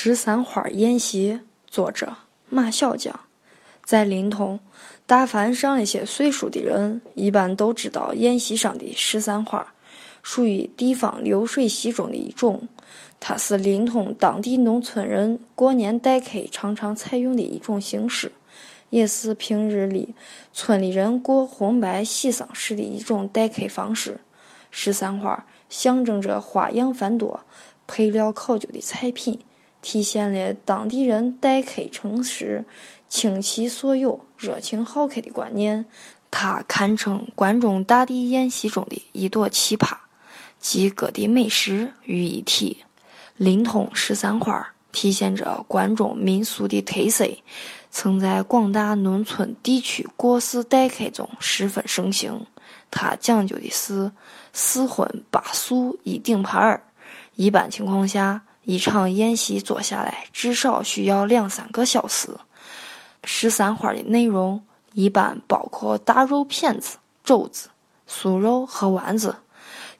十三花宴席，作者马小将。在临潼，大凡上一些岁数的人，一般都知道宴席上的十三花，属于地方流水席中的一种。它是临潼当地农村人过年待客常常采用的一种形式，也是平日里村里人过红白喜丧时的一种待客方式。十三花象征着花样繁多、配料考究的菜品。体现了当地人待客诚实、倾其所有、热情好客的观念。它堪称关中大地宴席中的一朵奇葩，集各地美食于一体。临潼十三花体现着关中民俗的特色，曾在广大农村地区过世待客中十分盛行。它讲究的是四荤八素一顶盘儿，一般情况下。一场宴席做下来，至少需要两三个小时。十三花的内容一般包括大肉片子、肘子、酥肉和丸子，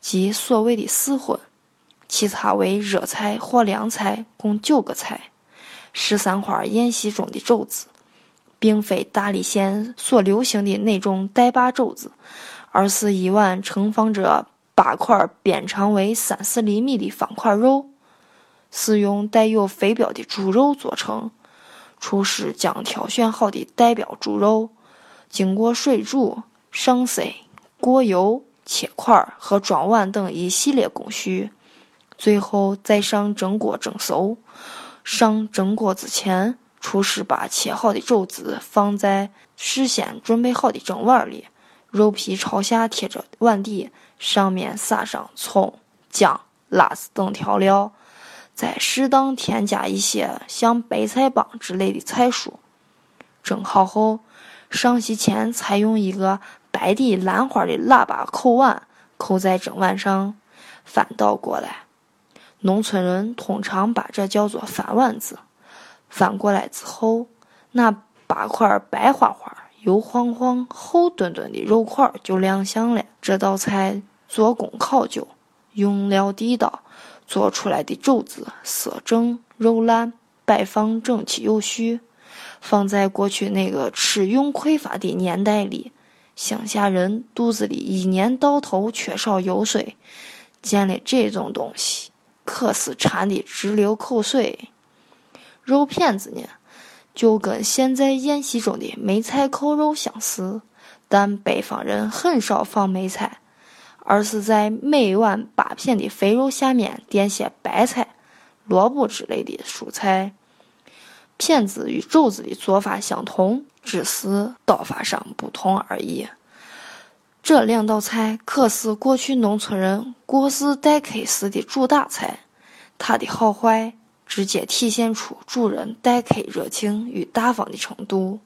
即所谓的四荤。其他为热菜或凉菜，共九个菜。十三花宴席中的肘子，并非大理县所流行的那种带把肘子，而是一碗盛放着八块边长为三四厘米的方块肉。是用带有飞镖的猪肉做成。厨师将挑选好的代表猪肉，经过水煮、上色、过油、切块和装碗等一系列工序，最后再上蒸锅蒸熟。上蒸锅之前，厨师把切好的肘子放在事先准备好的蒸碗里，肉皮朝下贴着碗底，上面撒上葱、姜、辣子等调料。再适当添加一些像白菜帮之类的菜蔬，蒸好后，上席前采用一个白底兰花的喇叭扣碗扣在蒸碗上，翻倒过来。农村人通常把这叫做翻碗子。翻过来之后，那八块白花花、油晃晃、厚墩墩的肉块就亮相了。这道菜做工考究，用料地道。做出来的肘子色正肉烂，摆放整齐有序。放在过去那个吃用匮乏的年代里，乡下人肚子里一年到头缺少油水，见了这种东西，可是馋得直流口水。肉片子呢，就跟现在宴席中的梅菜扣肉相似，但北方人很少放梅菜。而是在每碗八片的肥肉下面垫些白菜、萝卜之类的蔬菜。片子与肘子的做法相同，只是刀法上不同而已。这两道菜可是过去农村人过世待客时的主打菜，它的好坏直接体现出主人待客热情与大方的程度。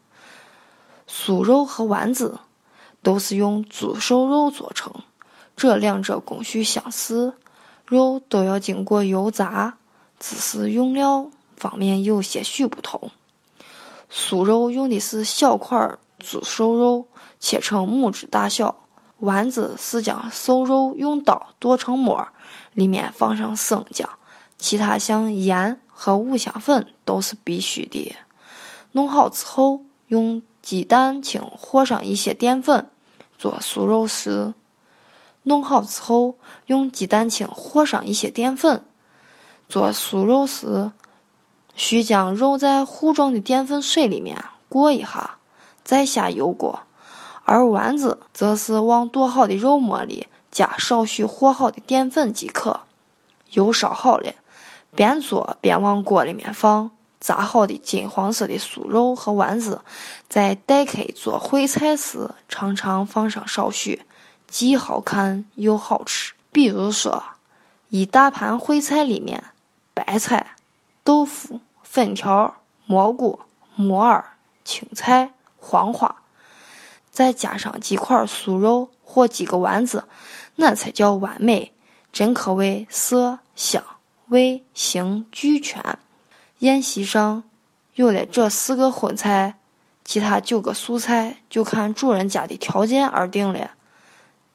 酥肉和丸子都是用猪瘦肉做成。这两者工序相似，肉都要经过油炸，只是用料方面有些许不同。酥肉用的是小块猪瘦肉，切成拇指大小；丸子是将瘦肉用刀剁成末，里面放上生姜，其他像盐和五香粉都是必须的。弄好之后，用鸡蛋清和上一些淀粉，做酥肉丝。弄好之后，用鸡蛋清和上一些淀粉，做酥肉丝。需将肉在糊状的淀粉水里面过一下，再下油锅。而丸子则是往剁好的肉末里加少许和好的淀粉即可。油烧好了，边做边往锅里面放炸好的金黄色的酥肉和丸子。在待客做烩菜时，常常放上少许。既好看又好吃。比如说，一大盘烩菜里面，白菜、豆腐、粉条、蘑菇、木耳、青菜、黄花，再加上几块酥肉或几个丸子，那才叫完美。真可谓色香味形俱全。宴席上有了这四个荤菜，其他九个素菜就看主人家的条件而定了。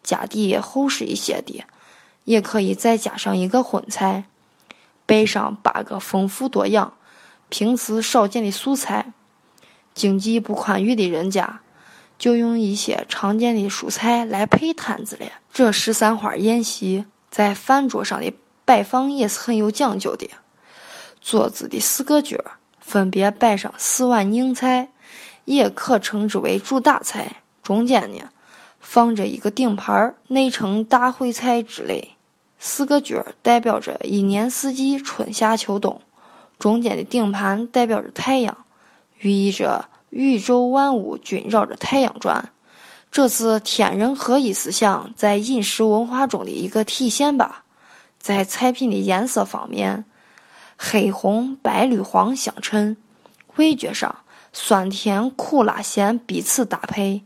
家底厚实一些的，也可以再加上一个荤菜。摆上八个丰富多样、平时少见的素菜。经济不宽裕的人家，就用一些常见的蔬菜来配摊子了。这十三花宴席在饭桌上的摆放也是很有讲究的。桌子的四个角分别摆上四碗硬菜，也可称之为主打菜。中间呢，放着一个顶盘，内盛大烩菜之类。四个角代表着一年四季，春夏秋冬。中间的顶盘代表着太阳。寓意着宇宙万物均绕着太阳转，这是天人合一思想在饮食文化中的一个体现吧。在菜品的颜色方面，黑红白绿黄相衬；味觉上，酸甜苦辣咸彼此搭配；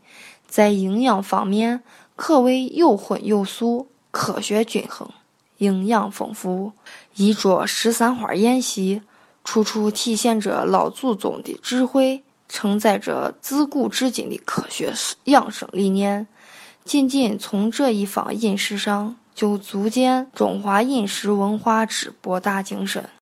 在营养方面，可谓有荤有素，科学均衡，营养丰富。一桌十三花宴席。处处体现着老祖宗的智慧，承载着自古至今的科学养生理念。仅仅从这一方饮食上，就足见中华饮食文化之博大精深。